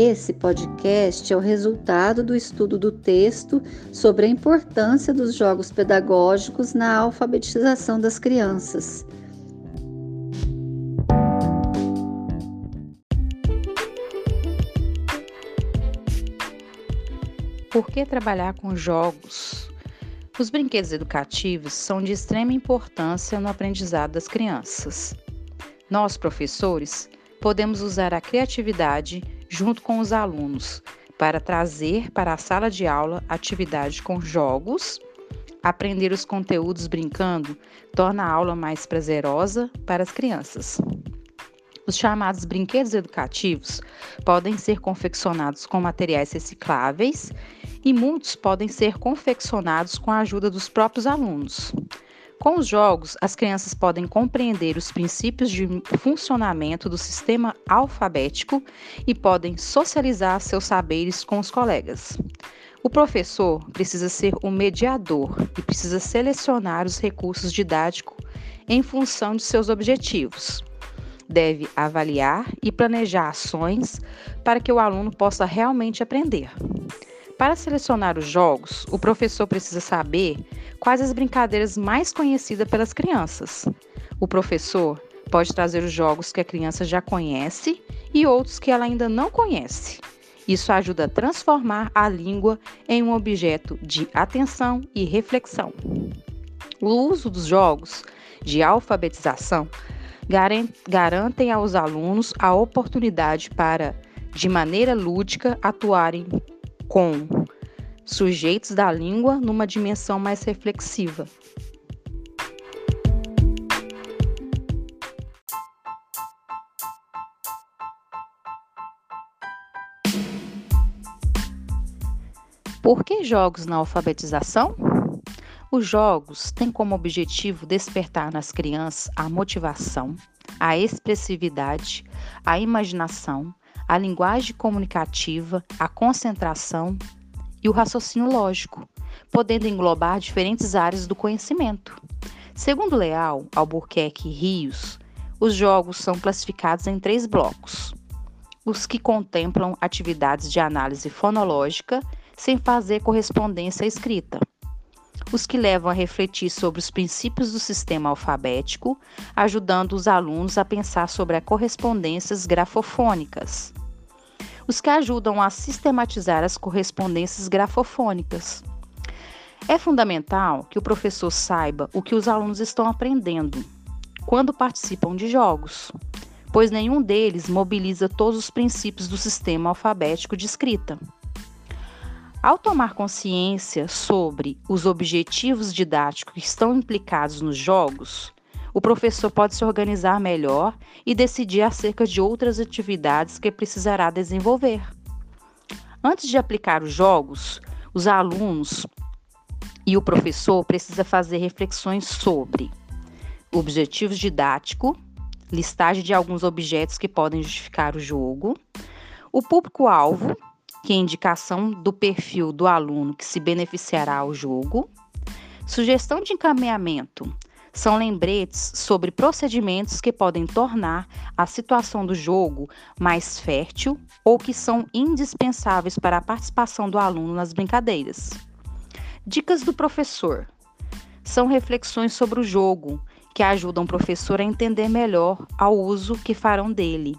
Esse podcast é o resultado do estudo do texto sobre a importância dos jogos pedagógicos na alfabetização das crianças. Por que trabalhar com jogos? Os brinquedos educativos são de extrema importância no aprendizado das crianças. Nós, professores, podemos usar a criatividade junto com os alunos para trazer para a sala de aula atividade com jogos. Aprender os conteúdos brincando torna a aula mais prazerosa para as crianças. Os chamados brinquedos educativos podem ser confeccionados com materiais recicláveis e muitos podem ser confeccionados com a ajuda dos próprios alunos. Com os jogos, as crianças podem compreender os princípios de funcionamento do sistema alfabético e podem socializar seus saberes com os colegas. O professor precisa ser o mediador e precisa selecionar os recursos didáticos em função de seus objetivos. Deve avaliar e planejar ações para que o aluno possa realmente aprender. Para selecionar os jogos, o professor precisa saber quais as brincadeiras mais conhecidas pelas crianças. O professor pode trazer os jogos que a criança já conhece e outros que ela ainda não conhece. Isso ajuda a transformar a língua em um objeto de atenção e reflexão. O uso dos jogos de alfabetização garantem aos alunos a oportunidade para, de maneira lúdica, atuarem com sujeitos da língua numa dimensão mais reflexiva. Por que jogos na alfabetização? Os jogos têm como objetivo despertar nas crianças a motivação, a expressividade, a imaginação, a linguagem comunicativa, a concentração e o raciocínio lógico, podendo englobar diferentes áreas do conhecimento. Segundo Leal, Albuquerque e Rios, os jogos são classificados em três blocos: os que contemplam atividades de análise fonológica sem fazer correspondência escrita, os que levam a refletir sobre os princípios do sistema alfabético, ajudando os alunos a pensar sobre as correspondências grafofônicas, os que ajudam a sistematizar as correspondências grafofônicas. É fundamental que o professor saiba o que os alunos estão aprendendo quando participam de jogos, pois nenhum deles mobiliza todos os princípios do sistema alfabético de escrita. Ao tomar consciência sobre os objetivos didáticos que estão implicados nos jogos, o professor pode se organizar melhor e decidir acerca de outras atividades que precisará desenvolver. Antes de aplicar os jogos, os alunos e o professor precisa fazer reflexões sobre objetivos didáticos, listagem de alguns objetos que podem justificar o jogo, o público-alvo, que é indicação do perfil do aluno que se beneficiará ao jogo, sugestão de encaminhamento, são lembretes sobre procedimentos que podem tornar a situação do jogo mais fértil ou que são indispensáveis para a participação do aluno nas brincadeiras. Dicas do professor: são reflexões sobre o jogo que ajudam o professor a entender melhor ao uso que farão dele,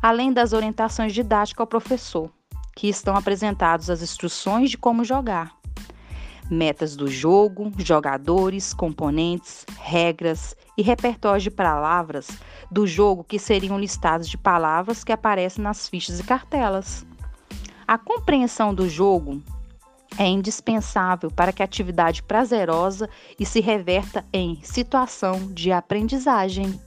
além das orientações didáticas ao professor, que estão apresentados as instruções de como jogar metas do jogo, jogadores, componentes, regras e repertório de palavras do jogo que seriam listados de palavras que aparecem nas fichas e cartelas. A compreensão do jogo é indispensável para que a atividade prazerosa e se reverta em situação de aprendizagem.